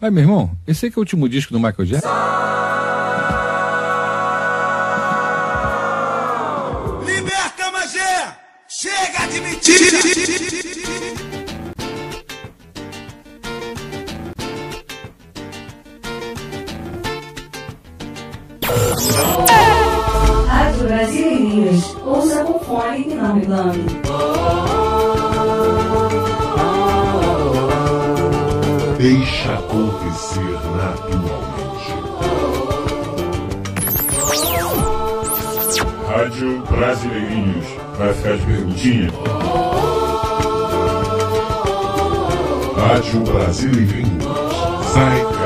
Vai, meu irmão, esse aí que é o último disco do Michael Jackson? Liberta, Magé! Chega de mentira! Rádio Brasileirinhas. Ouça com fone e não reclame. Deixa naturalmente. Rádio Brasileirinhos. Vai ficar de perguntinha? Rádio Brasileirinhos. Zeitgeist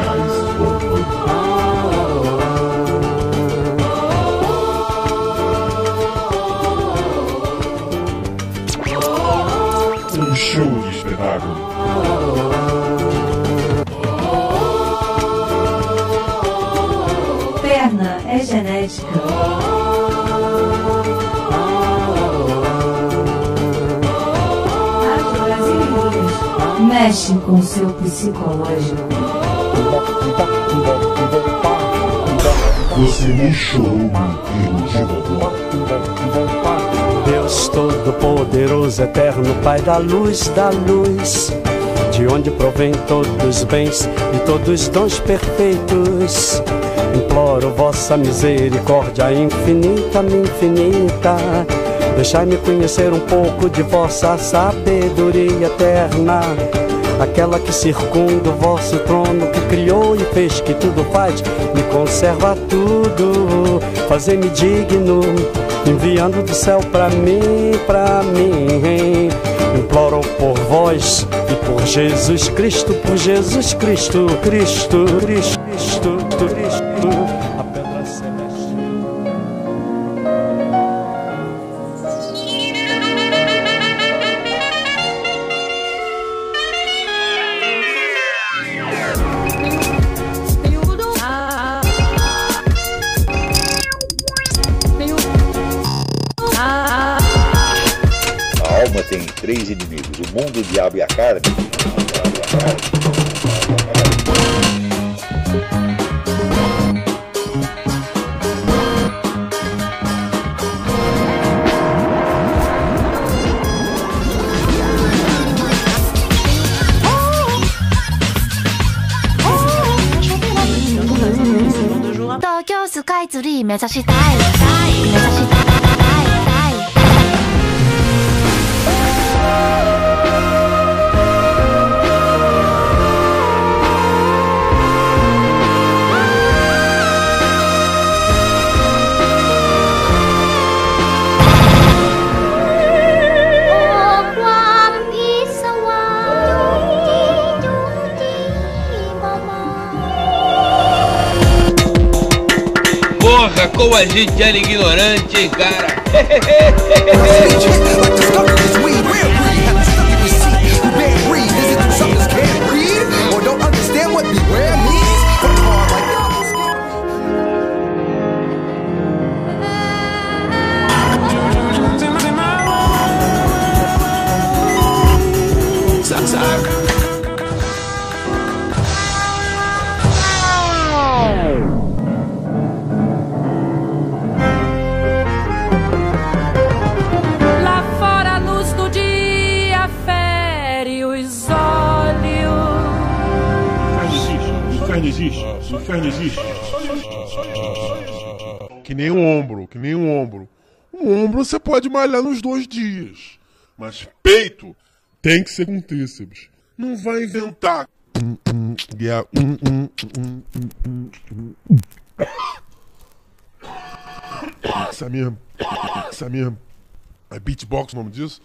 Mexe com seu psicológico. Você me enterro de. Deus Todo-Poderoso, Eterno Pai da luz, da luz, de onde provém todos os bens e todos os dons perfeitos. Imploro vossa misericórdia infinita, me infinita. Deixai-me conhecer um pouco de vossa sabedoria eterna. Aquela que circunda o vosso trono, que criou e fez que tudo faz, me conserva tudo, fazer-me digno, enviando do céu pra mim, pra mim. Imploro por vós e por Jesus Cristo, por Jesus Cristo, Cristo, Cristo, Cristo, Cristo, スカイツリー目指した。Como a gente era ignorante, hein, cara? The O inferno existe. Que nem um ombro, que nem um ombro. Um ombro você pode malhar nos dois dias. Mas peito tem que ser com tríceps. Não vai inventar. É mesmo. É mesmo. É beatbox o nome disso?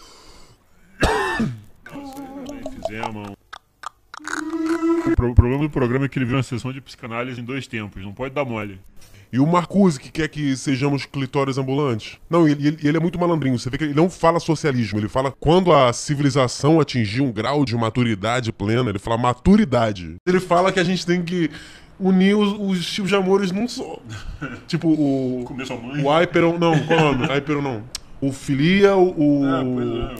Fizemos. O problema do programa é que ele viu uma sessão de psicanálise em dois tempos. Não pode dar mole. E o Marcuse, que quer que sejamos clitóris ambulantes. Não, ele, ele- ele é muito malandrinho. Você vê que ele não fala socialismo. Ele fala quando a civilização atingir um grau de maturidade plena. Ele fala maturidade. Ele fala que a gente tem que unir os, os tipos de amores num só. tipo, o. Comer sua mãe. O Hyperon. Não, qual é o nome? Hyperon não. O Filia, o. o Ah,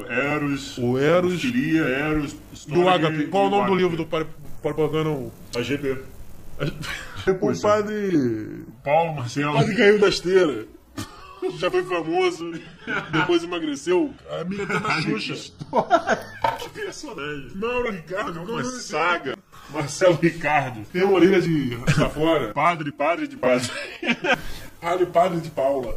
é. Eros. O Eros. Filia, Eros. Do de- Qual é o nome do Agape. livro do Um- A GP. O padre. Paulo Marcelo. O padre caiu da esteira. Já foi famoso, depois emagreceu. A tá na Xuxa. Que personagem. Mauro Ricardo, Uma saga. Marcelo Ricardo. Tem orelha de pra fora. Padre, padre de padre. Padre, padre de Paula.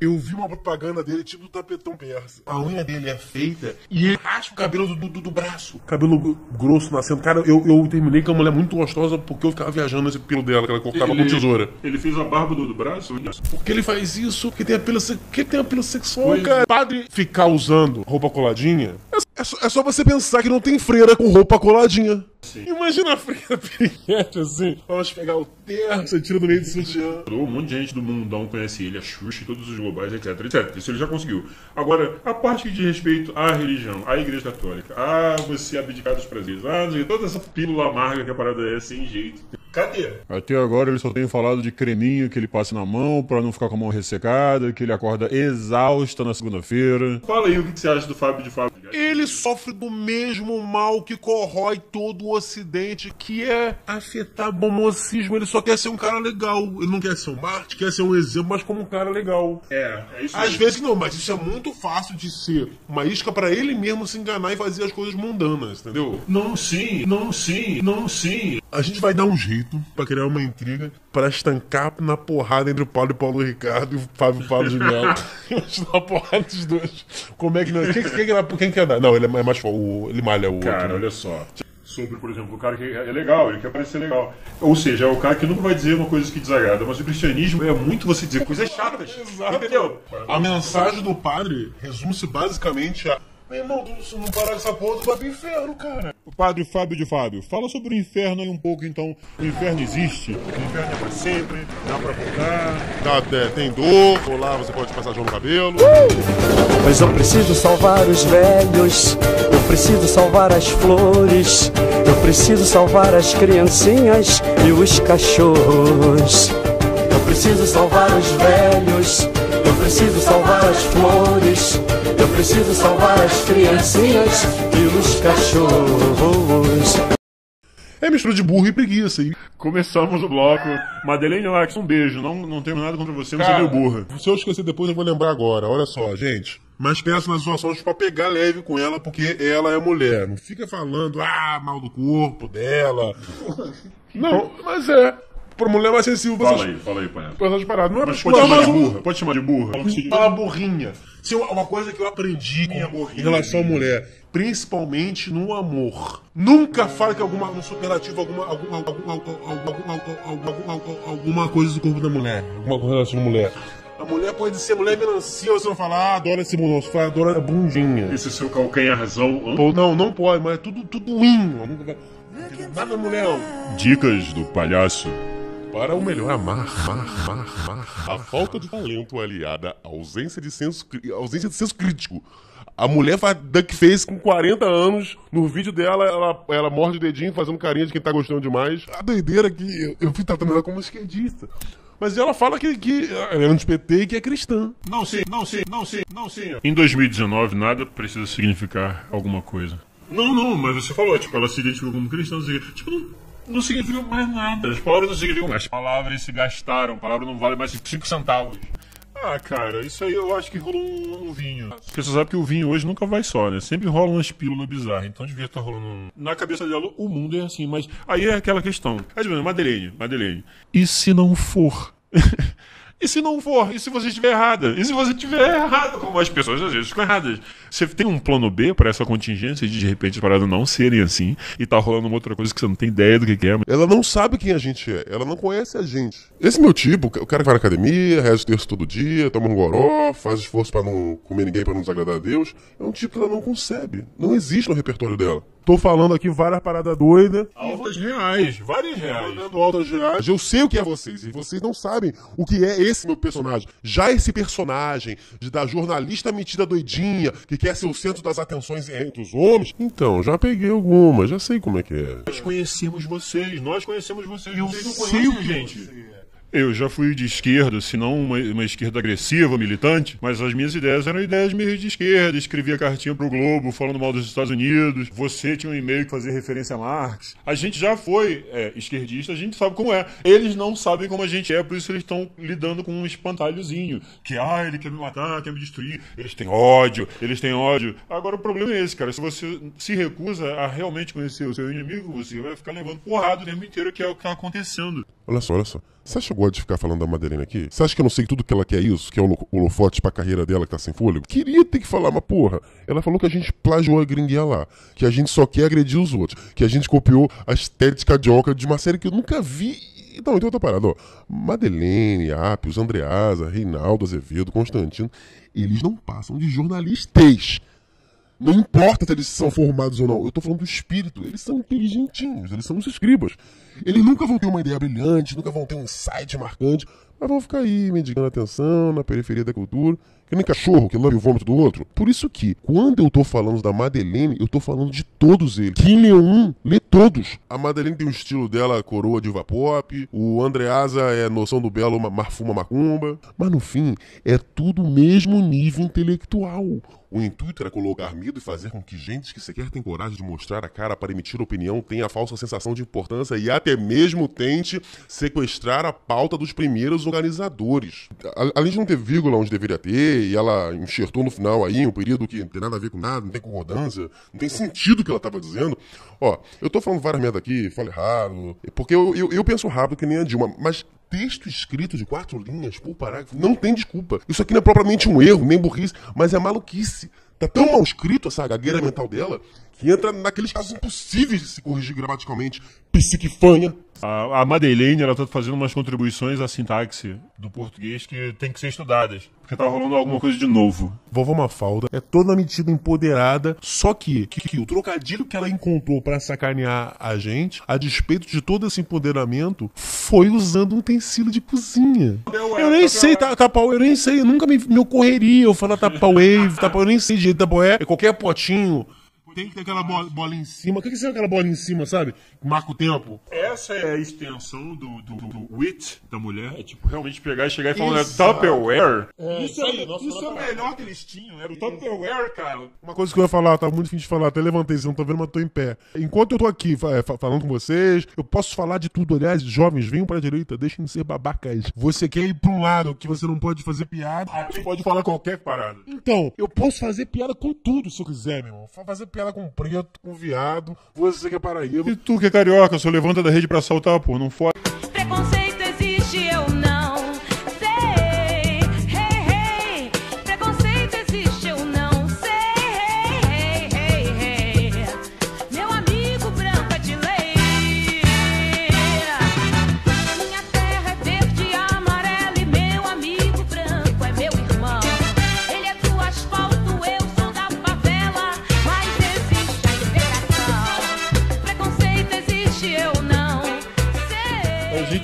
Eu vi uma propaganda dele, tipo do tapetão persa. A unha dele é feita e ele raspa o cabelo do, do, do braço. Cabelo gr- grosso nascendo. Cara, eu, eu terminei com uma mulher muito gostosa porque eu ficava viajando nesse pelo dela, que ela cortava com tesoura. Ele fez a barba do, do braço? Por que ele faz isso? Porque tem apelo, se- que tem apelo sexual, Pois cara. Padre ficar usando roupa coladinha, é, é só, é só você pensar que não tem freira com roupa coladinha. Imagina a freira piriguete assim. Vamos pegar o terço, você tira do meio do sutiã. Um monte de gente do mundão conhece ele, a Xuxa, e todos os globais, etc, etc. Isso ele já conseguiu. Agora, a parte que diz respeito à religião, à igreja católica, a você abdicar dos prazeres, ah, não sei, toda essa pílula amarga que a parada é sem jeito. Cadê? Até agora ele só tem falado de creminho que ele passa na mão pra não ficar com a mão ressecada, que ele acorda exausta na segunda-feira. Fala aí o que você acha do Fábio de Fábio. Ele sofre do mesmo mal que corrói todo o ocidente, que é afetar o homocismo. Ele só quer ser um cara legal. Ele não quer ser um Marte, quer ser um exemplo, mas como um cara legal. É, é isso Às aí. vezes não, mas isso é muito fácil de ser uma isca pra ele mesmo se enganar e fazer as coisas mundanas, entendeu? Não sim, não sim, não sim. A gente vai dar um jeito pra criar uma intriga pra estancar na porrada entre o Paulo e Paulo Ricardo e o Fábio Paulo de Melo. Uma porrada dos dois. Como é que não. Quem, quem, quem, quem quer dar? Não, ele é mais forte. o- Ele malha o Cara, outro. olha só. Sobre, por exemplo, o cara que é legal, ele quer parecer legal. Ou seja, é o cara que nunca vai dizer uma coisa que desagrada, mas o cristianismo é muito você dizer coisas chatas. Entendeu? A mensagem do padre resume-se basicamente a. Meu irmão, tu- se não parar com essa porra, tu vai pro inferno, cara. O padre Fábio de Fábio, fala sobre o inferno aí um pouco então. O inferno existe? O inferno é pra sempre? Dá pra voltar? Tá, é, tem dor, ou lá você pode passar gel no cabelo. Pois eu preciso salvar os velhos, eu preciso salvar as flores, eu preciso salvar as criancinhas e os cachorros. Eu preciso salvar os velhos, eu preciso salvar as flores, eu preciso salvar as criancinhas e os cachorros. É mistura de burro e preguiça. E, Começamos o bloco. Madeleine Lax, um beijo. Não, não tenho nada contra você, mas você deu burra. se eu esquecer depois, eu vou lembrar agora. Olha só, gente. Mas pensa nas situações pra pegar leve com ela, porque ela é mulher. Não fica falando, ah, mal do corpo dela. Não, mas é. Pra mulher mais sensível, Fala aí, fala aí, pai. pra essas paradas. Não é Mas pode chamar de burra? Pode chamar de burra? Fala burrinha. Se uma, uma coisa que eu aprendi com, em relação à mulher, principalmente no amor. Nunca fale que alguma um superlativo, alguma, alguma, alguma, alguma, alguma, alguma, alguma coisa do corpo da mulher. Alguma coisa relação à mulher. A mulher pode ser mulher melancia, você não fala, ah, adora esse você fala, adora a bundinha. Esse seu calcanharzão. hã? Pô, Não, não pode, mas é tudo, tudo ruim. Nada mulher, não. Dicas do palhaço. Para o melhor amar, amar, amar, amar. A falta de talento aliada à ausência de senso, ausência de senso crítico. A mulher faz duckface com 40 anos. No vídeo dela, ela, ela morde o dedinho fazendo carinha de quem tá gostando demais. A doideira é que eu, eu fui tratando ela como esquerdista. Mas ela fala que, que ela é anti-PT e que é cristã. Não sim, não sim, não sim, não sim. Em 2019, nada precisa significar alguma coisa. Não, não, mas você falou, tipo, ela se identificou como cristã, não sei o quê. tipo, não, não significa mais nada. As palavras não significam mais. As palavras se gastaram, a palavra não vale mais 5 centavos. Ah, cara, isso aí eu acho que rolou um, um vinho. Porque você sabe que o vinho hoje nunca vai só, né? Sempre rola umas pílulas bizarras. Então devia estar rolando um... Na cabeça dela, o mundo é assim, mas aí é aquela questão. É tipo, Madeleine, Madeleine. E se não for? E se não for? E se você estiver errada? E se você estiver errada? Como as pessoas às vezes ficam erradas. Você tem um plano B para essa contingência de de repente as paradas não serem assim e tá rolando uma outra coisa que você não tem ideia do que, é. Ela não sabe quem a gente é, ela não conhece a gente. Esse meu tipo, o cara que vai na academia, reza o terço todo dia, toma um goró, faz esforço pra não comer ninguém pra não desagradar a Deus, é um tipo que ela não concebe. Não existe no repertório dela. Tô falando aqui várias paradas doidas. Altas reais, várias reais. Dando altas reais. Eu sei o que é vocês, e vocês não sabem o que é esse meu personagem. Já esse personagem de da jornalista metida doidinha, que quer ser o centro das atenções entre os homens. Então, já peguei algumas, já sei como é que é. Nós conhecemos vocês, nós conhecemos vocês. Eu vocês não sei conhecem o que gente. Eu já fui de esquerda, se não uma, uma esquerda agressiva, militante, mas as minhas ideias eram ideias meio de esquerda. Escrevia cartinha pro Globo falando mal dos Estados Unidos. Você tinha um e-mail que fazia referência a Marx. A gente já foi é, esquerdista, a gente sabe como é. Eles não sabem como a gente é, por isso eles estão lidando com um espantalhozinho. Que, ah, ele quer me matar, quer me destruir. Eles têm ódio, eles têm ódio. Agora o problema é esse, cara. Se você se recusa a realmente conhecer o seu inimigo, você vai ficar levando porrada o tempo inteiro, que é o que tá acontecendo. Olha só, olha só. Você acha que eu gosto de ficar falando da Madeleine aqui? Você acha que eu não sei tudo que ela quer isso? Que é o holofote pra carreira dela que tá sem fôlego? Queria ter que falar, mas porra, ela falou que a gente plagiou a gringuinha lá. Que a gente só quer agredir os outros. Que a gente copiou a estética de de uma série que eu nunca vi. Não, então outra parada, ó. Madeleine, Apios, Andreasa, Reinaldo Azevedo, Constantino, eles não passam de jornalistas. Não importa se eles são formados ou não, eu tô falando do espírito. Eles são inteligentinhos, eles são os escribas. Eles nunca vão ter uma ideia brilhante, nunca vão ter um insight marcante, mas vão ficar aí mendigando atenção na periferia da cultura, que nem cachorro que lambe o vômito do outro. Por isso que, quando eu tô falando da Madeleine, eu tô falando de todos eles. Quem lê um, lê todos. A Madeleine tem o estilo dela, coroa de pop, o Andreasa é noção do belo, marfuma macumba, mas no fim, é tudo o mesmo nível intelectual. O intuito era colocar medo e fazer com que gente que sequer tem coragem de mostrar a cara para emitir opinião tenha a falsa sensação de importância e até mesmo tente sequestrar a pauta dos primeiros organizadores. Além de não ter vírgula onde deveria ter, e ela enxertou no final aí um período que não tem nada a ver com nada, não tem concordância, não tem sentido o que ela estava dizendo. Ó, eu tô falando várias merda aqui, falo errado, porque eu, eu, eu penso rápido que nem a Dilma, mas texto escrito de quatro linhas por parágrafo não tem desculpa. Isso aqui não é propriamente um erro, nem burrice, mas é maluquice. Tá tão mal escrito essa gagueira mental dela que entra naqueles casos impossíveis de se corrigir gramaticalmente. Psiquifanha. A, a Madeleine, ela tá fazendo umas contribuições à sintaxe do português que tem que ser estudadas. Porque tá rolando alguma coisa de novo. Vovó Mafalda é toda metida empoderada, só que, que, que o trocadilho que ela encontrou para sacanear a gente, a despeito de todo esse empoderamento, foi usando um utensílio de cozinha. Eu nem sei tapar, eu nem sei, nunca me, me ocorreria eu falar wave, tapar, eu nem sei de jeito tapaué, é qualquer potinho tem que ter aquela bola, bola em cima. O que, que é aquela bola em cima, sabe? Marca o tempo. Essa é a extensão do, do, do wit da mulher. É tipo, realmente pegar e chegar e falar, Tupperware? É, isso, é, isso é o melhor que eles tinham. Era o Tupperware, cara. Uma coisa que eu ia falar, eu tava muito difícil de falar, até levantei, vocês não estão vendo, mas tô em pé. Enquanto eu tô aqui é, falando com vocês, eu posso falar de tudo. Aliás, jovens, venham pra direita, deixem de ser babacas. Você quer ir pra um lado que você não pode fazer piada, aqui pode falar qualquer parada. Então, eu posso fazer piada com tudo se eu quiser, meu irmão. Fazer piada com preto, com viado, você que é paraíba. E tu que é carioca, só levanta da rede pra saltar, pô, não fode.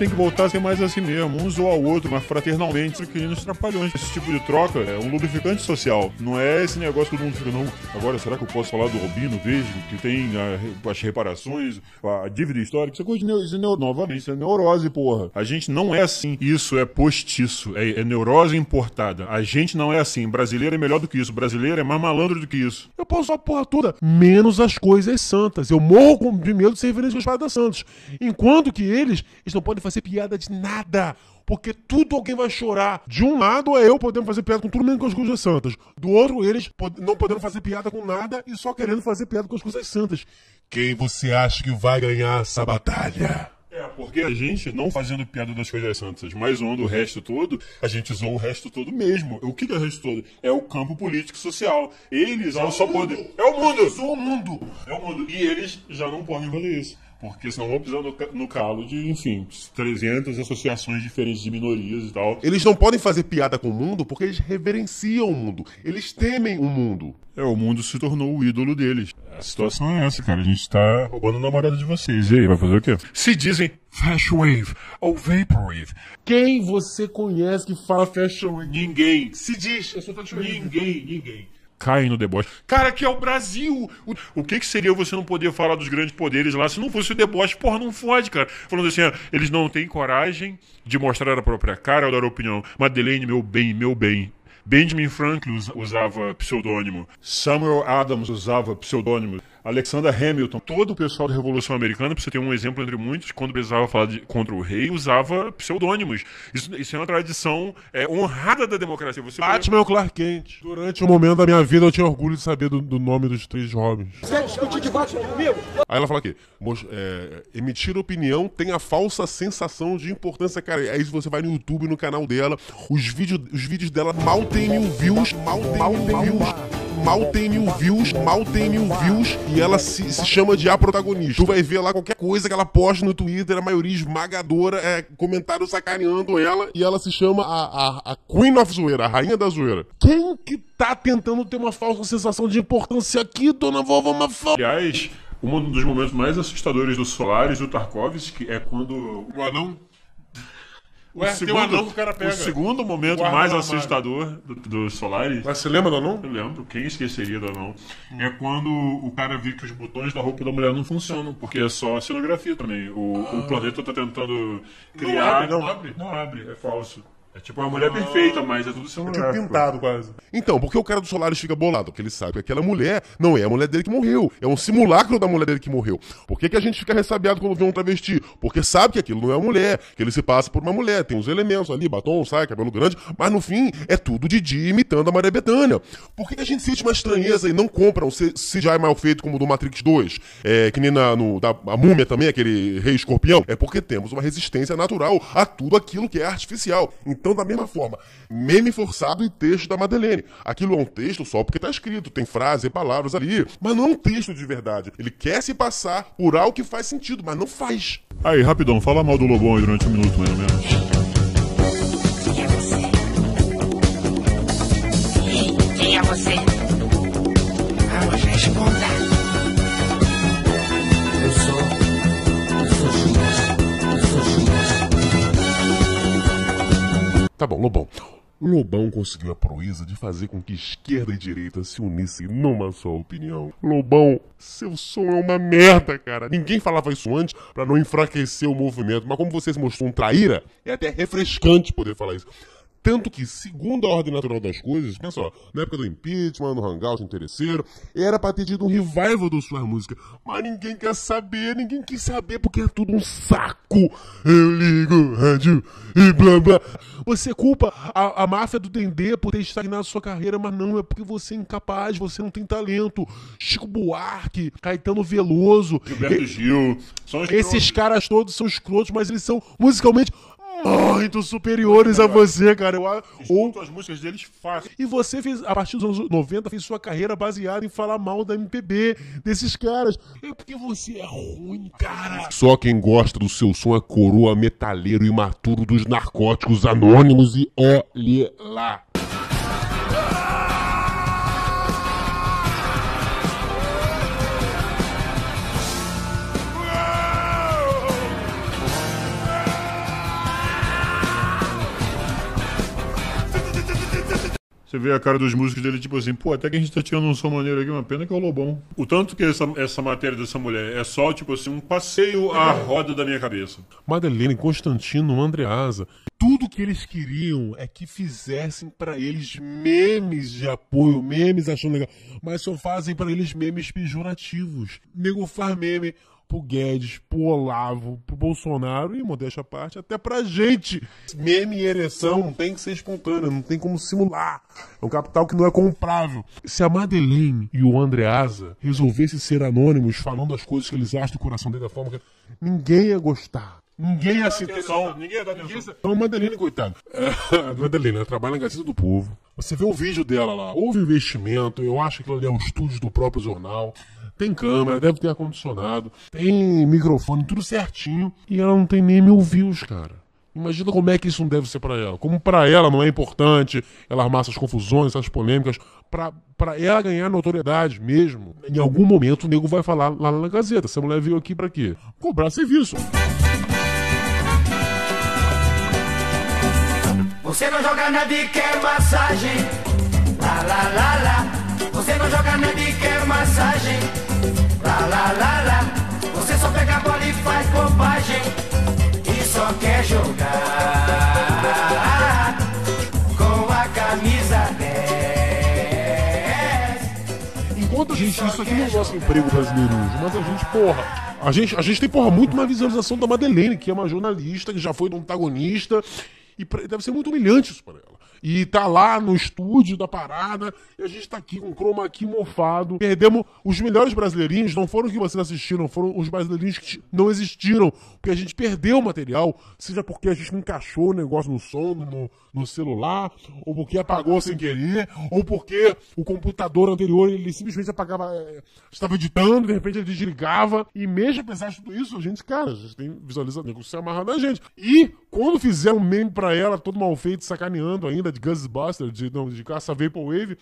Tem que voltar a ser mais assim mesmo, um zoa ao outro, mas fraternalmente, que nos trapalhões. Esse tipo de troca é um lubrificante social. Não é esse negócio que todo mundo fica, não. Agora, será que eu posso falar do Robino Vesgo, que tem a- as reparações, a dívida histórica? Isso é coisa de isso é neo- novamente, isso é neurose, porra. A gente não é assim. Isso é postiço, é, é neurose importada. A gente não é assim. Brasileiro é melhor do que isso. Brasileiro é mais malandro do que isso. Eu posso a porra toda, menos as coisas santas. Eu morro com- de medo de ser referência com as paradas santas. Enquanto que eles, eles não podem fazer piada de nada. Porque tudo alguém vai chorar. De um lado é eu podendo fazer piada com tudo menos com as coisas santas. Do outro, eles não podendo fazer piada com nada e só querendo fazer piada com as coisas santas. Quem você acha que vai ganhar essa batalha? É, porque a gente, não fazendo piada das coisas santas, mas zoando o resto todo, a gente zoa o resto todo mesmo. O que é o resto todo? É o campo político e social. Eles já só podem. É o mundo! Sou o mundo! É o mundo. E eles já não podem fazer isso. Porque senão vão pisar no, ca- no calo de, enfim, 300 associações diferentes de minorias e tal. Eles não podem fazer piada com o mundo porque eles reverenciam o mundo. Eles temem o mundo. É, o mundo se tornou o ídolo deles. A situação é essa, cara. A gente tá roubando a namorada de vocês. E aí, vai fazer o quê? Se dizem Fashion Wave ou Vaporwave. Quem você conhece que fala fashion? Ninguém. Se diz, eu sou fashion. Ninguém, ninguém. Caem no deboche. Cara, que é o Brasil! O, o que, que seria você não poder falar dos grandes poderes lá se não fosse o deboche? Porra, não fode, cara. Falando assim, ah, eles não têm coragem de mostrar a própria cara ou dar opinião. Madeleine, meu bem, meu bem. Benjamin Franklin us- usava pseudônimo. Samuel Adams usava pseudônimo. Alexander Hamilton, todo o pessoal da Revolução Americana, pra você ter um exemplo entre muitos, quando precisava falar de- contra o rei, usava pseudônimos. Isso, isso é uma tradição é, honrada da democracia. Você Batman é o Clark Kent. Durante um momento da minha vida eu tinha orgulho de saber do, do nome dos três Robins. Quer discutir de Batman comigo? Aí ela fala aqui, é, emitir opinião tem a falsa sensação de importância, cara. Aí você vai no YouTube, no canal dela, os vídeos, os vídeos dela mal tem mil views, mal tem mil views. Mal tem mil views, mal tem mil views e ela se, se chama de a protagonista. Tu vai ver lá qualquer coisa que ela posta no Twitter, a maioria esmagadora, é comentário sacaneando ela e ela se chama a, a, a Queen of Zoeira, a rainha da zoeira. Quem que tá tentando ter uma falsa sensação de importância aqui, dona vovó Mafalda? Aliás, um dos momentos mais assustadores do Solaris e do Tarkovsky é quando. O anão? O Ué, tem um anão que o cara pega. O segundo momento Guarda mais armário. assustador do, do Solaris. Mas você lembra do anão? Eu lembro, quem esqueceria do anão? É quando o cara vê que os botões da roupa da mulher não funcionam, porque é só cenografia também. O, o planeta tá tentando criar. abre, não abre? Não abre, é falso. É tipo uma mulher perfeita, mas é tudo É cenográfico. tipo pintado quase. Então, porque o cara do Solaris fica bolado? Porque ele sabe que aquela mulher não é a mulher dele que morreu. É um simulacro da mulher dele que morreu. Por que, que a gente fica ressabiado quando vê um travesti? Porque sabe que aquilo não é uma mulher, que ele se passa por uma mulher. Tem os elementos ali, batom, saia, cabelo grande, mas no fim é tudo Didi imitando a Maria Bethânia. Por que, que a gente sente uma estranheza e não compra um CGI mal feito como o do Matrix 2? É, que nem na, no, da, a múmia também, aquele rei escorpião? É porque temos uma resistência natural a tudo aquilo que é artificial. Então, da mesma forma, meme forçado e texto da Madeleine. Aquilo é um texto só porque tá escrito, tem frase e palavras ali, mas não é um texto de verdade. Ele quer se passar por algo que faz sentido, mas não faz. Aí, rapidão, fala mal do Lobão aí durante um minuto, mais ou menos. Quem é você? Vamos responder. Tá bom, Lobão. Lobão conseguiu a proeza de fazer com que esquerda e direita se unissem numa só opinião. Lobão, seu som é uma merda, cara. Ninguém falava isso antes pra não enfraquecer o movimento, mas como você se mostrou um traíra, é até refrescante poder falar isso. Tanto que, segundo a ordem natural das coisas, pensa só, na época do impeachment, no hangout interesseiro, era pra ter tido um revival da sua música. Mas ninguém quer saber, ninguém quis saber, porque é tudo um saco. Eu ligo o rádio e blá blá. Você culpa a, a máfia do Dendê por ter estagnado sua carreira, mas não, é porque você é incapaz, você não tem talento. Chico Buarque, Caetano Veloso. Gilberto e- Gil. São Esses caras todos são escrotos, mas eles são musicalmente muito superiores a você, cara. Eu, a- ou as músicas deles fácil. e você fez, a partir dos anos 90, fez sua carreira baseada em falar mal da MPB, desses caras. É porque você é ruim, cara. Só quem gosta do seu som é coroa metaleiro imaturo dos narcóticos anônimos e olhe lá. Você vê a cara dos músicos dele, tipo assim, pô, até que a gente tá tirando um som maneiro aqui, uma pena que é o Lobão. O tanto que essa, essa matéria dessa mulher é só, tipo assim, um passeio à roda da minha cabeça. Madeleine, Constantino, Andreasa, tudo que eles queriam é que fizessem pra eles memes de apoio, memes achando legal, mas só fazem pra eles memes pejorativos. Nego faz meme pro Guedes, pro Olavo, pro Bolsonaro e, modéstia à parte, até pra gente. Meme e ereção não tem que ser espontâneo, não tem como simular. É um capital que não é comprável. Se a Madeleine e o Andreasa resolvessem ser anônimos falando as coisas que eles acham do coração dele da forma que... Ninguém ia gostar. Ninguém ia se Atenção, ninguém ia dar atenção. então, Madeleine, coitada. A Madeleine, ela trabalha na Gazeta do Povo. Você vê o vídeo dela lá. Houve investimento. Eu acho que aquilo ali é um estúdio do próprio jornal. Tem câmera, deve ter ar-condicionado. Tem microfone, tudo certinho. E ela não tem nem mil views, cara. Imagina como é que isso não deve ser pra ela. Como pra ela não é importante ela armar essas confusões, essas polêmicas. Pra ela ganhar notoriedade mesmo. Em algum momento o nego vai falar lá na Gazeta. Essa mulher veio aqui pra quê? Cobrar serviço. Você não joga nada e quer massagem. Lá, lá, lá, lá. Você não joga nada e quer massagem. Lá, lá, lá, lá. Você só pega a bola e faz bobagem. E só quer jogar com a camisa 10. Enquanto a gente, isso aqui não é nosso emprego brasileiro hoje, mas a gente, porra. A gente, a gente tem, porra, muito mais visualização da Madeleine, que é uma jornalista, que já foi do antagonista. E pra- deve ser muito humilhante isso pra ela. E tá lá no estúdio da parada, e a gente tá aqui com o chroma aqui mofado. Perdemos os melhores brasileirinhos, não foram que vocês assistiram, foram os brasileirinhos que não existiram, porque a gente perdeu o material, seja porque a gente encaixou o negócio no som, no, no celular, ou porque apagou sem querer, ou porque o computador anterior ele simplesmente apagava, é, estava editando, de repente ele desligava, e mesmo apesar de tudo isso, a gente, cara, a gente tem visualização, nego se amarra da gente. E quando fizeram um meme pra ela, todo mal feito, sacaneando ainda, de Ghostbusters, de, não, de caça Vaporwave,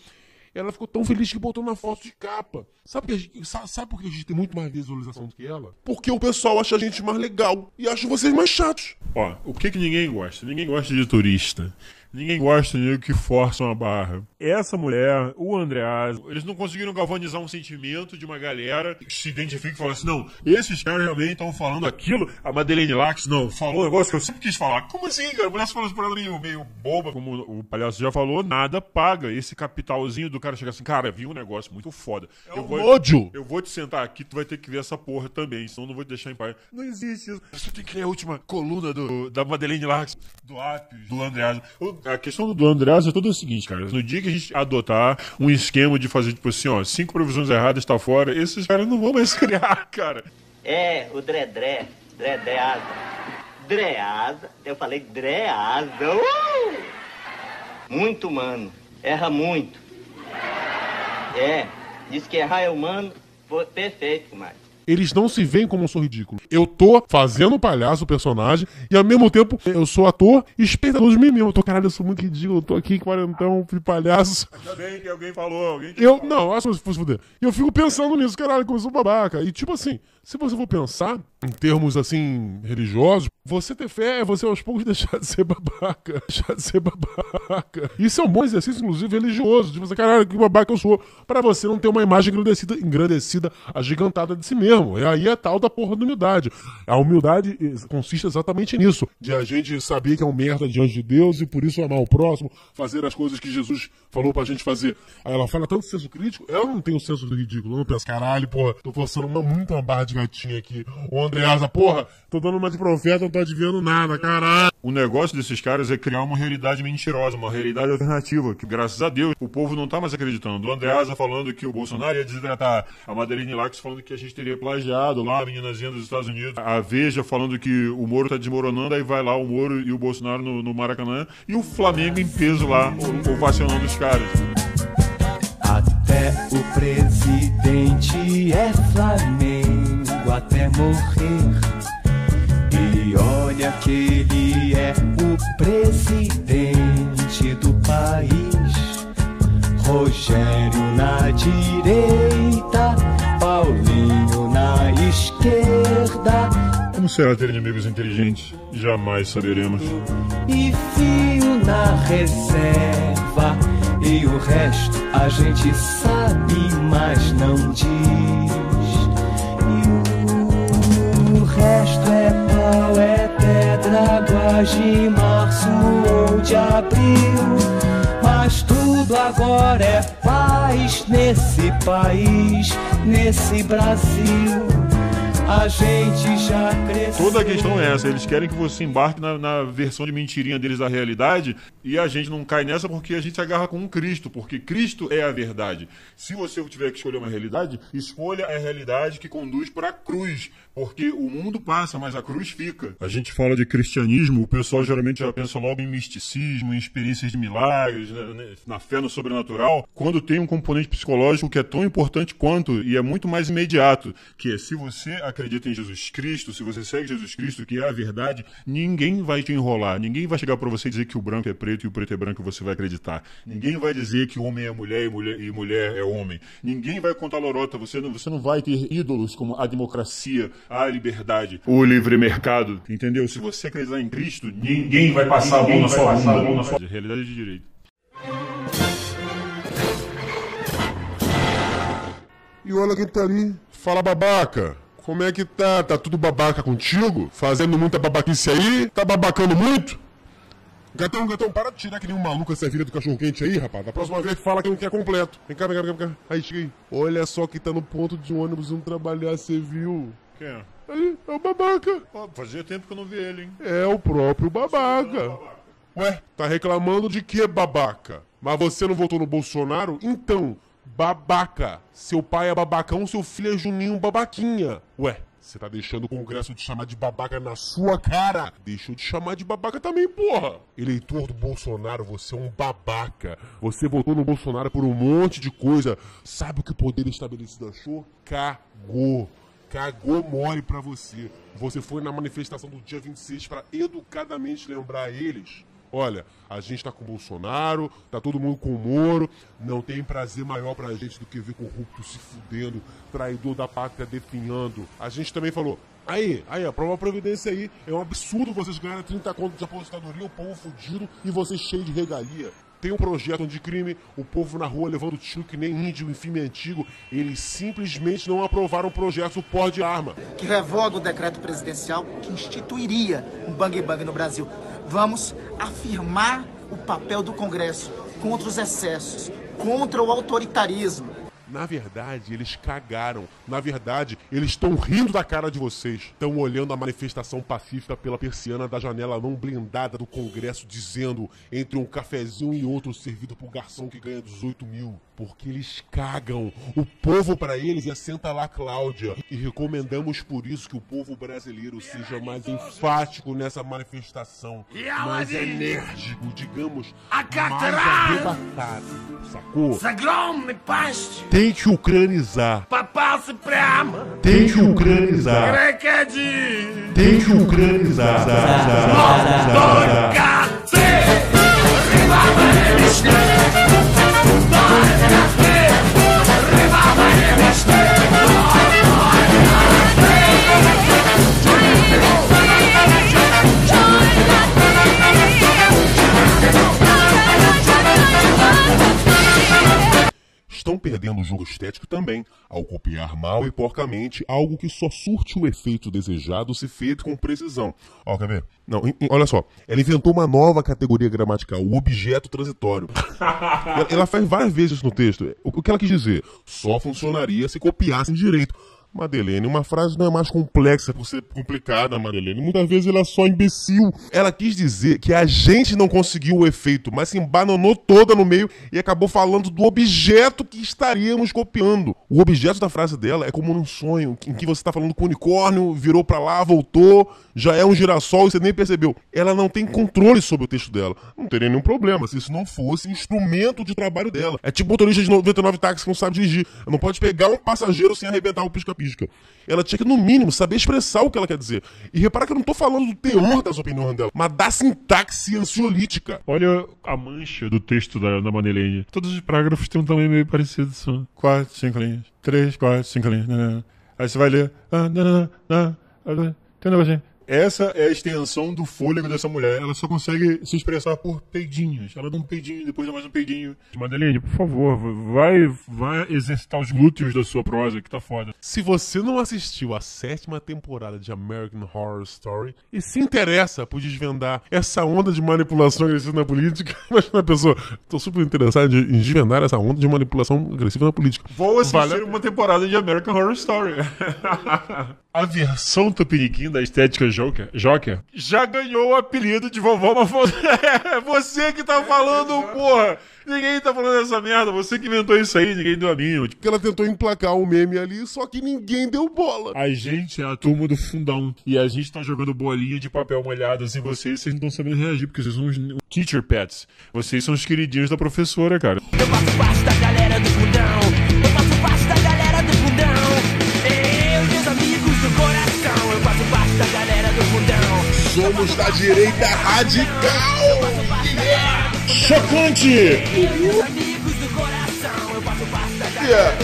ela ficou tão feliz que botou na foto de capa. Sabe, que gente, sabe por que a gente tem muito mais visualização do que ela? Porque o pessoal acha a gente mais legal e acha vocês mais chatos. Ó, o que que ninguém gosta? Ninguém gosta de turista. Ninguém gosta de que força uma barra. Essa mulher, o Andreas, eles não conseguiram galvanizar um sentimento de uma galera que se identifica e fala assim: não, esses caras realmente estão falando aquilo. A Madeleine Lax, não, falou um negócio que eu sempre quis falar. Como assim, cara? A mulher falando pra ela meio, meio boba, como o palhaço já falou, nada paga esse capitalzinho do cara chegar assim: cara, vi um negócio muito foda. eu, vou, ódio. eu vou te sentar aqui, tu vai ter que ver essa porra também, senão eu não vou te deixar em paz. Não existe isso. Você tem que ler a última coluna do, da Madeleine Larks, do Appius, do Andreas. O- A questão do Andreas é toda o seguinte, cara. No dia que a gente adotar um esquema de fazer, tipo assim, ó, cinco previsões erradas tá fora, esses caras não vão mais criar, cara. É, o Dredré, Dredreada. Dreada, eu falei Dreada. Uh! Muito humano, erra muito. É, diz que errar é humano, perfeito, Márcio. Eles não se veem como eu sou ridículo. Eu tô fazendo o palhaço, o personagem, e ao mesmo tempo eu sou ator e espectador de mim mesmo. Eu tô, caralho, eu sou muito ridículo, eu tô aqui, quarentão, de palhaço. Ainda bem que alguém falou, alguém que Eu, não, acho que se fosse fuder. E eu fico pensando nisso, caralho, como eu sou babaca. E tipo assim, se você for pensar em termos assim, religiosos, você ter fé é você aos poucos deixar de ser babaca. Deixar de ser babaca. Isso é um bom exercício, inclusive, religioso. De você, caralho, que babaca eu sou. Pra você não ter uma imagem engrandecida, engrandecida agigantada de si mesmo. E aí é tal da porra da humildade. A humildade consiste exatamente nisso. De a gente saber que é um merda diante de Deus e por isso amar o próximo, fazer as coisas que Jesus falou pra gente fazer. Aí ela fala tanto senso crítico, ela não tem o senso ridículo. Eu não penso, caralho, porra, tô forçando uma, muito uma barra de gatinha aqui. Ô Andreasa, porra, tô dando uma de profeta, não tô adivinhando nada, caralho. O negócio desses caras é criar uma realidade mentirosa, uma realidade alternativa, que graças a Deus o povo não tá mais acreditando. O Andreasa falando que o Bolsonaro ia desidratar, a Madeleine Lax falando que a gente teria plagiado lá a meninazinha dos Estados Unidos, a Veja falando que o Moro tá desmoronando, aí vai lá o Moro e o Bolsonaro no, no Maracanã, e o Flamengo em peso lá, ovacionando os caras. Até o presidente é Flamengo até morrer. E olha que ele é o presidente do país. Rogério na direita, Paulinho na esquerda. Como será ter inimigos inteligentes? Jamais saberemos. E fio na reserva. E o resto a gente sabe, mas não diz. De março ou de abril. Mas tudo agora é paz nesse país, nesse Brasil. A gente já cresceu. Toda a questão é essa, eles querem que você embarque na, na versão de mentirinha deles da realidade e a gente não cai nessa porque a gente se agarra com Cristo, porque Cristo é a verdade. Se você tiver que escolher uma realidade, escolha a realidade que conduz para a cruz, porque o mundo passa, mas a cruz fica. A gente fala de cristianismo, o pessoal geralmente já pensa logo em misticismo, em experiências de milagres, né, na fé no sobrenatural, quando tem um componente psicológico que é tão importante quanto e é muito mais imediato, que é se você acredita em Jesus Cristo, se você segue Jesus Cristo, que é a verdade, ninguém vai te enrolar, ninguém vai chegar para você e dizer que o branco é preto e o preto é branco e você vai acreditar. Ninguém vai dizer que homem é mulher e mulher, e mulher é homem. Ninguém vai contar lorota, você não, você não vai ter ídolos como a democracia, a liberdade, o livre mercado, entendeu? Se você acreditar em Cristo, ninguém vai passar a mão na sua bunda. Realidade de direito. E olha quem tá ali. Fala, babaca. Como é que tá? Tá tudo babaca contigo? Fazendo muita babaquice aí? Tá babacando muito? Gatão, gatão, para de tirar que nem um maluco essa vida do cachorro quente aí, rapaz. Da próxima vez fala que não quer completo. Vem cá, vem cá, vem cá. Aí, chega aí. Olha só que tá no ponto de ônibus indo trabalhar, você viu? Quem é? Aí, é o babaca. Fazia tempo que eu não vi ele, hein? É o próprio babaca. Ué, tá reclamando de que, babaca? Mas você não votou no Bolsonaro? Então, babaca. Seu pai é babacão, seu filho é Juninho babaquinha. Ué, você tá deixando o Congresso te chamar de babaca na sua cara? Deixa eu te chamar de babaca também, porra. Eleitor do Bolsonaro, você é um babaca. Você votou no Bolsonaro por um monte de coisa. Sabe o que o poder estabelecido achou? Cagou. Cagou mole pra você. Você foi na manifestação do dia 26 pra educadamente lembrar eles. Olha, a gente tá com o Bolsonaro, tá todo mundo com o Moro, não tem prazer maior pra gente do que ver corrupto se fudendo, traidor da pátria definhando. A gente também falou, aí, aí, a providência aí. É um absurdo vocês ganharem 30 contos de aposentadoria, o povo fudido e vocês cheios de regalia. Tem um projeto de crime, o povo na rua levando tiro que nem índio em filme antigo. Eles simplesmente não aprovaram o projeto por de arma. que revoga o decreto presidencial que instituiria um bang bang no Brasil. Vamos afirmar o papel do Congresso contra os excessos, contra o autoritarismo. Na verdade, eles cagaram. Na verdade, eles estão rindo da cara de vocês. Estão olhando a manifestação pacífica pela persiana da janela não blindada do Congresso, dizendo entre um cafezinho e outro servido pro garçom que ganha 18 mil porque eles cagam. O povo para eles é senta lá, Cláudia. E recomendamos por isso que o povo brasileiro seja mais enfático nessa manifestação, mais enérgico, digamos, mais arrebatado, sacou? Tente ucranizar. Tente ucranizar. Tente ucranizar. Tente ucranizar. Oh! Estão perdendo o jogo estético também, ao copiar mal e porcamente algo que só surte o efeito desejado se feito com precisão. Ó, quer ver? Não, em- em- olha só. Ela inventou uma nova categoria gramatical, o objeto transitório. ela, ela faz várias vezes isso no texto. O, o que ela quis dizer? Só funcionaria se copiassem direito. Madeleine, uma frase não é mais complexa por ser complicada, Madeleine. Muitas vezes ela é só imbecil. Ela quis dizer que a gente não conseguiu o efeito, mas se embananou toda no meio e acabou falando do objeto que estaríamos copiando. O objeto da frase dela é como num sonho, em que você está falando com o unicórnio, virou pra lá, voltou, já é um girassol e você nem percebeu. Ela não tem controle sobre o texto dela. Não teria nenhum problema se isso não fosse um instrumento de trabalho dela. É tipo motorista de 99 táxi que não sabe dirigir. Não pode pegar um passageiro sem arrebentar o Ela tinha que, no mínimo, saber expressar o que ela quer dizer. E repara que eu não tô falando do teor das opiniões dela, mas da sintaxe ansiolítica. Olha a mancha do texto da, da Madeleine. Todos os parágrafos têm um tamanho meio parecido. São quatro, cinco linhas. Três, quatro, cinco linhas. Aí você vai ler. ah, né, né, Tem um negocinho. Essa é a extensão do fôlego dessa mulher. Ela só consegue se expressar por peidinhos. Ela dá um peidinho, depois dá mais um peidinho. Madeleine, por favor, vai, vai exercitar os glúteos da sua prosa, que tá foda. Se você não assistiu a sétima temporada de American Horror Story e se interessa por desvendar essa onda de manipulação agressiva na política, imagina a pessoa, tô super interessado em desvendar essa onda de manipulação agressiva na política. Vou assistir Vale- uma temporada de American Horror Story. a versão tupiniquim da estética Joker, Joker já ganhou o apelido de vovó Mafona. É você que tá falando, porra! Ninguém tá falando essa merda, você que inventou isso aí, ninguém deu a mínima. Porque ela tentou emplacar um meme ali, só que ninguém deu bola. A gente é a turma do fundão. E a gente tá jogando bolinha de papel molhadas em vocês, vocês não estão sabendo reagir, porque vocês são os teacher pets. Vocês são os queridinhos da professora, cara. Eu faço parte da galera Somos da direita radical! Chocante! Galera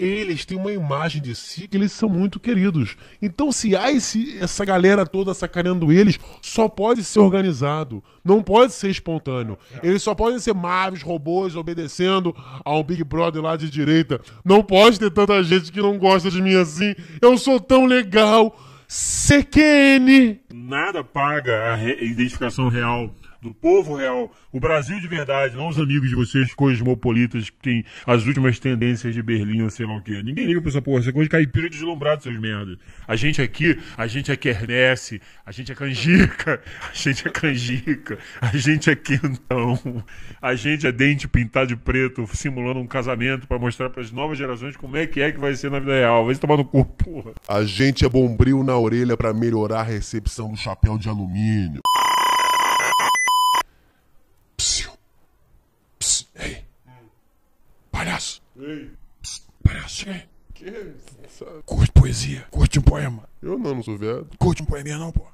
Eles têm uma imagem de si que eles são muito queridos. Então, se há esse- essa galera toda sacaneando eles, só pode ser organizado. Não pode ser espontâneo. Eles só podem ser maves, robôs, obedecendo a um Big Brother lá de direita. Não pode ter tanta gente que não gosta de mim assim. Eu sou tão legal. CQN. Nada paga a re- identificação real do povo real, o Brasil de verdade, não os amigos de vocês cosmopolitas que têm as últimas tendências de Berlim ou sei lá o quê. Ninguém liga pra essa porra, você é coisa de caipira deslumbrado, seus merdas. A gente aqui, a gente é quermesse, a gente é canjica, a gente é canjica, a gente é quentão, a gente é dente pintado de preto, simulando um casamento pra mostrar pras novas gerações como é que é que vai ser na vida real. Vai se tomar no cu, porra. A gente é bombril na orelha pra melhorar a recepção do chapéu de alumínio. Palhaço. Ei. Palhaço, chega aí. Curte poesia. Curte um poema. Eu não, não sou viado. Curte um poeminha não, pô.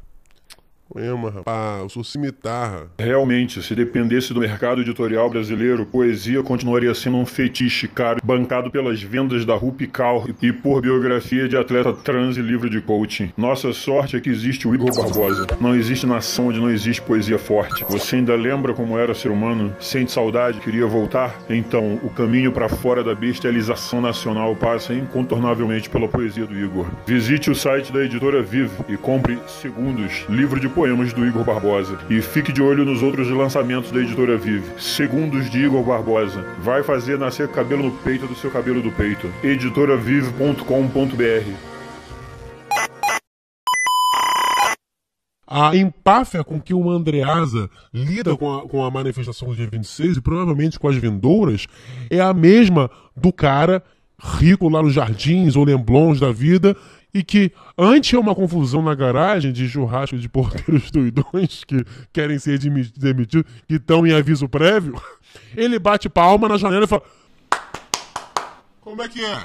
Poema, rapaz. Eu sou cimitarra. Realmente, se dependesse do mercado editorial brasileiro, poesia continuaria sendo um fetiche caro, bancado pelas vendas da Rupical e por biografia de atleta trans e livro de coaching. Nossa sorte é que existe o Igor Barbosa. Não existe nação onde não existe poesia forte. Você ainda lembra como era ser humano? Sente saudade? Queria voltar? Então, o caminho para fora da bestialização nacional passa incontornavelmente pela poesia do Igor. Visite o site da editora Vive e compre Segundos, livro de poemas do Igor Barbosa. E fique de olho nos outros lançamentos da editora Vive. Segundos de Igor Barbosa. Vai fazer nascer cabelo no peito do seu cabelo do peito. editoravive.com.br A empáfia com que o Andreasa lida com a, com a manifestação do dia 26 e provavelmente com as vindouras é a mesma do cara rico lá nos jardins ou lemblons da vida e que antes é uma confusão na garagem de churrasco de porteiros doidões que querem ser demi- demitidos, que estão em aviso prévio, ele bate palma na janela e fala Como é que é?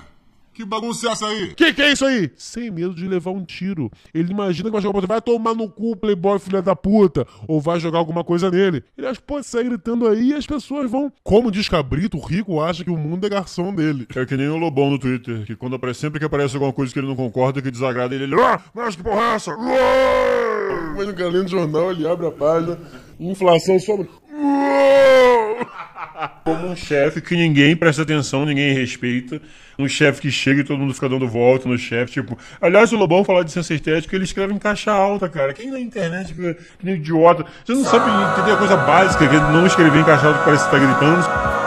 Que bagunça é essa aí? Que que é isso aí? Sem medo de levar um tiro. Ele imagina que vai jogar pra você, vai tomar no cu, playboy, filha da puta, ou vai jogar alguma coisa nele. Ele acha que pode sair gritando aí e as pessoas vão. Como diz Cabrito, o rico acha que o mundo é garçom dele. É que nem o Lobão no Twitter, que quando aparece, sempre que aparece alguma coisa que ele não concorda, que desagrada ele, ele. Ah, mas que porra é essa? Mas no galinho do jornal ele abre a página, inflação sobe. Como um chefe que ninguém presta atenção, ninguém respeita. Um chefe que chega e todo mundo fica dando volta no chefe. Tipo, aliás, o Lobão falar de ciência estética, ele escreve em caixa alta, cara. Quem na internet fica que idiota? Você não sabe entender a coisa básica, que não escrever em caixa alta parece que tá gritando.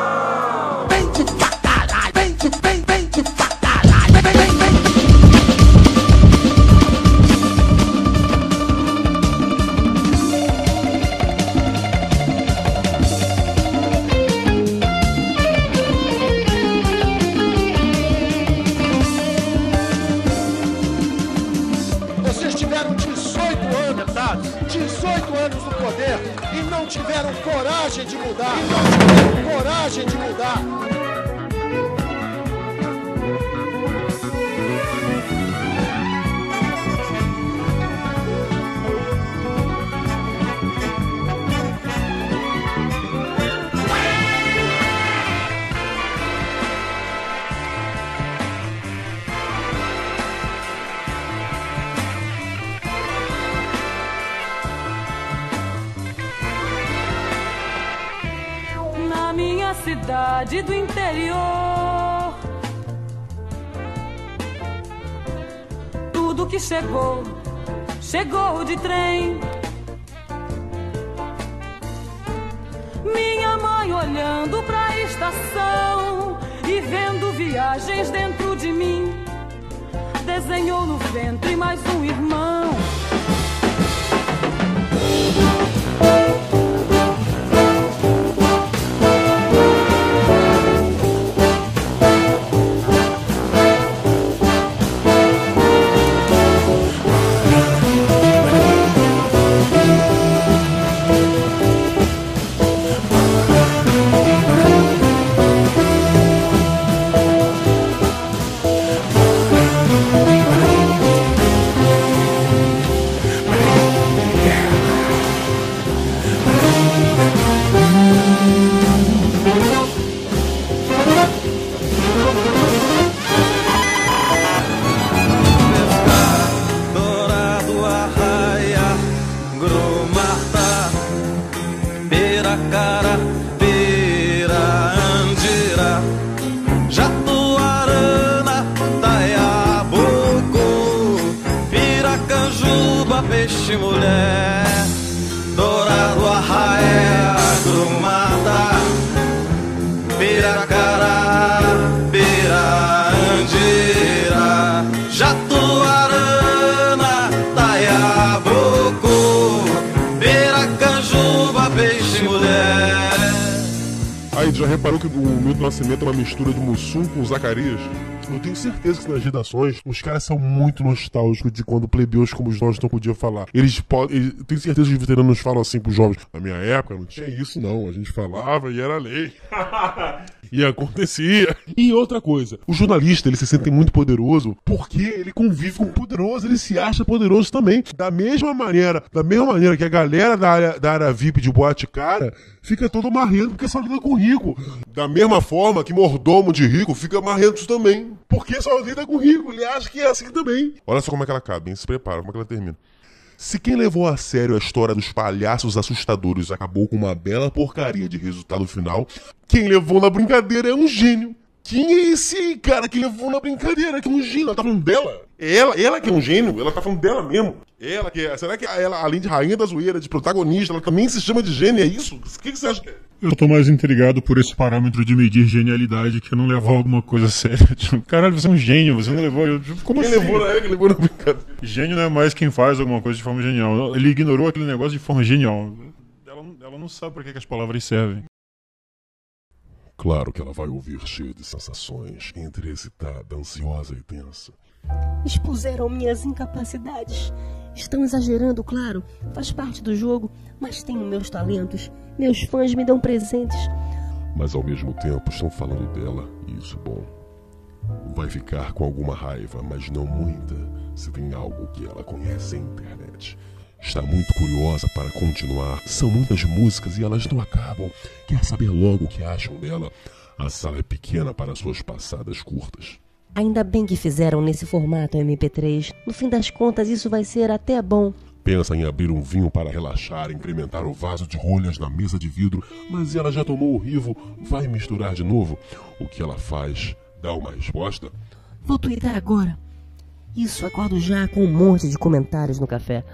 Na minha cidade do interior, tudo que chegou, chegou de trem. Minha mãe olhando pra estação e vendo viagens dentro de mim, desenhou no ventre mais um irmão. cara. Já reparou que o Milton Nascimento é uma mistura de Mussum com Zacarias? Eu tenho certeza que nas redações os caras são muito nostálgicos de quando plebeus como os jovens não podiam falar. Eles podem. Eu tenho certeza que os veteranos falam assim pros jovens. Na minha época não tinha isso, não. A gente falava e era lei. E acontecia. E outra coisa, o jornalista ele se sente muito poderoso porque ele convive com o poderoso, ele se acha poderoso também. Da mesma maneira, da mesma maneira que a galera da área, da área VIP de boate cara fica todo marrento porque só lida com rico. Da mesma forma que mordomo de rico fica marrento também. Porque só lida com rico, ele acha que é assim também. Olha só como é que ela acaba, hein? Se prepara, como é que ela termina. Se quem levou a sério a história dos palhaços assustadores acabou com uma bela porcaria de resultado final, quem levou na brincadeira é um gênio. Quem é esse cara que levou na brincadeira? Que é um gênio. Ela tá falando dela? Ela, ela que é um gênio? Ela tá falando dela mesmo? Ela que é. Será que ela, além de rainha da zoeira, de protagonista, ela também se chama de gênio? É isso? O que, que você acha que é? Eu tô mais intrigado por esse parâmetro de medir genialidade que não levar alguma coisa a sério. Tipo, caralho, você é um gênio, você não levou. Eu, tipo, como Quem assim? levou na que levou na brincadeira? Gênio não é mais quem faz alguma coisa de forma genial. Ele ignorou aquele negócio de forma genial. Ela, não- ela não sabe pra que, que as palavras servem. Claro que ela vai ouvir cheia de sensações, entre excitada, ansiosa e tensa. Expuseram minhas incapacidades. Estão exagerando, claro. Faz parte do jogo. Mas tenho meus talentos. Meus fãs me dão presentes. Mas ao mesmo tempo estão falando dela, e isso é bom. Vai ficar com alguma raiva, mas não muita, se tem algo que ela conhece em internet. Está muito curiosa para continuar. São muitas músicas e elas não acabam. Quer saber logo o que acham dela? A sala é pequena para suas passadas curtas. Ainda bem que fizeram nesse formato MP3. No fim das contas, isso vai ser até bom. Pensa em abrir um vinho para relaxar, incrementar o vaso de rolhas na mesa de vidro, mas ela já tomou o rivo, vai misturar de novo. O que ela faz? Dá uma resposta? Vou twittar agora. Isso, acordo já com um monte de comentários no café.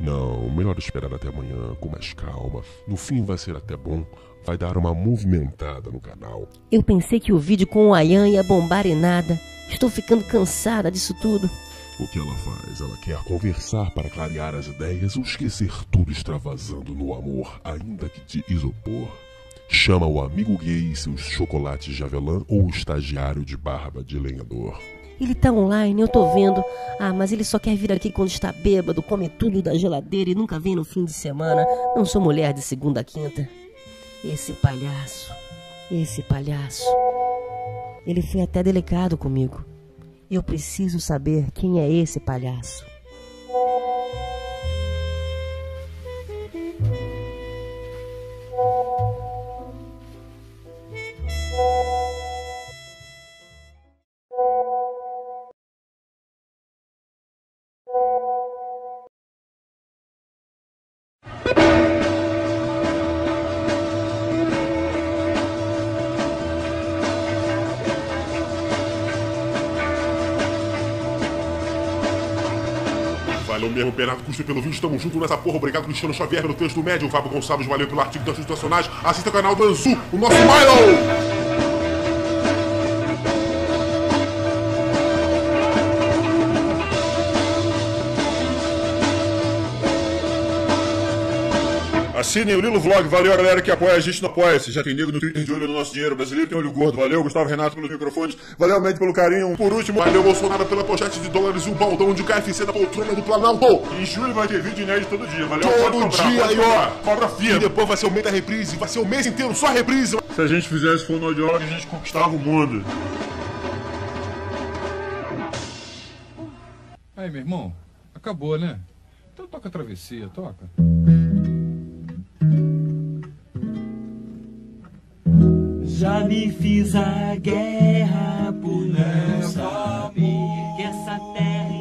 Não, melhor esperar até amanhã, com mais calma. No fim vai ser até bom. Vai dar uma movimentada no canal. Eu pensei que o vídeo com o Ayan ia bombar e nada. Estou ficando cansada disso tudo. O que ela faz? Ela quer conversar para clarear as ideias ou esquecer tudo extravasando no amor, ainda que de isopor? Chama o amigo gay seus chocolates de avelã ou o estagiário de barba de lenhador. Ele tá online, eu tô vendo. Ah, mas ele só quer vir aqui quando está bêbado, come tudo da geladeira e nunca vem no fim de semana. Não sou mulher de segunda a quinta. Esse palhaço. Esse palhaço. Ele foi até delicado comigo. Eu preciso saber quem é esse palhaço. Mesmo, Bernardo Custa pelo vídeo, tamo junto nessa porra. Obrigado, Cristiano Xavier, pelo texto médio. Fábio Gonçalves, valeu pelo artigo das institucionais. Assista o canal do Anzu, o nosso Milo! Assinem o Lilo Vlog, valeu a galera que apoia a gente no Apoia-se. Já tem nego no Twitter de olho no nosso dinheiro. Brasileiro tem olho gordo, valeu. Gustavo Renato pelos microfones, valeu Médio pelo carinho. Por último, Valeu, Bolsonaro, pela pochete de dólares e o baldão de KFC da poltrona do Planalto. em julho vai ter vídeo inédito todo dia, valeu. Todo dia aí, ó. Cobra E fia. depois vai ser o mês da reprise, vai ser o mês inteiro só reprise. Se a gente fizesse fonoaudiólogo, a gente conquistava o mundo. Aí, meu irmão, acabou, né? Então toca a travessia, toca. Já me fiz a guerra por não saber que essa terra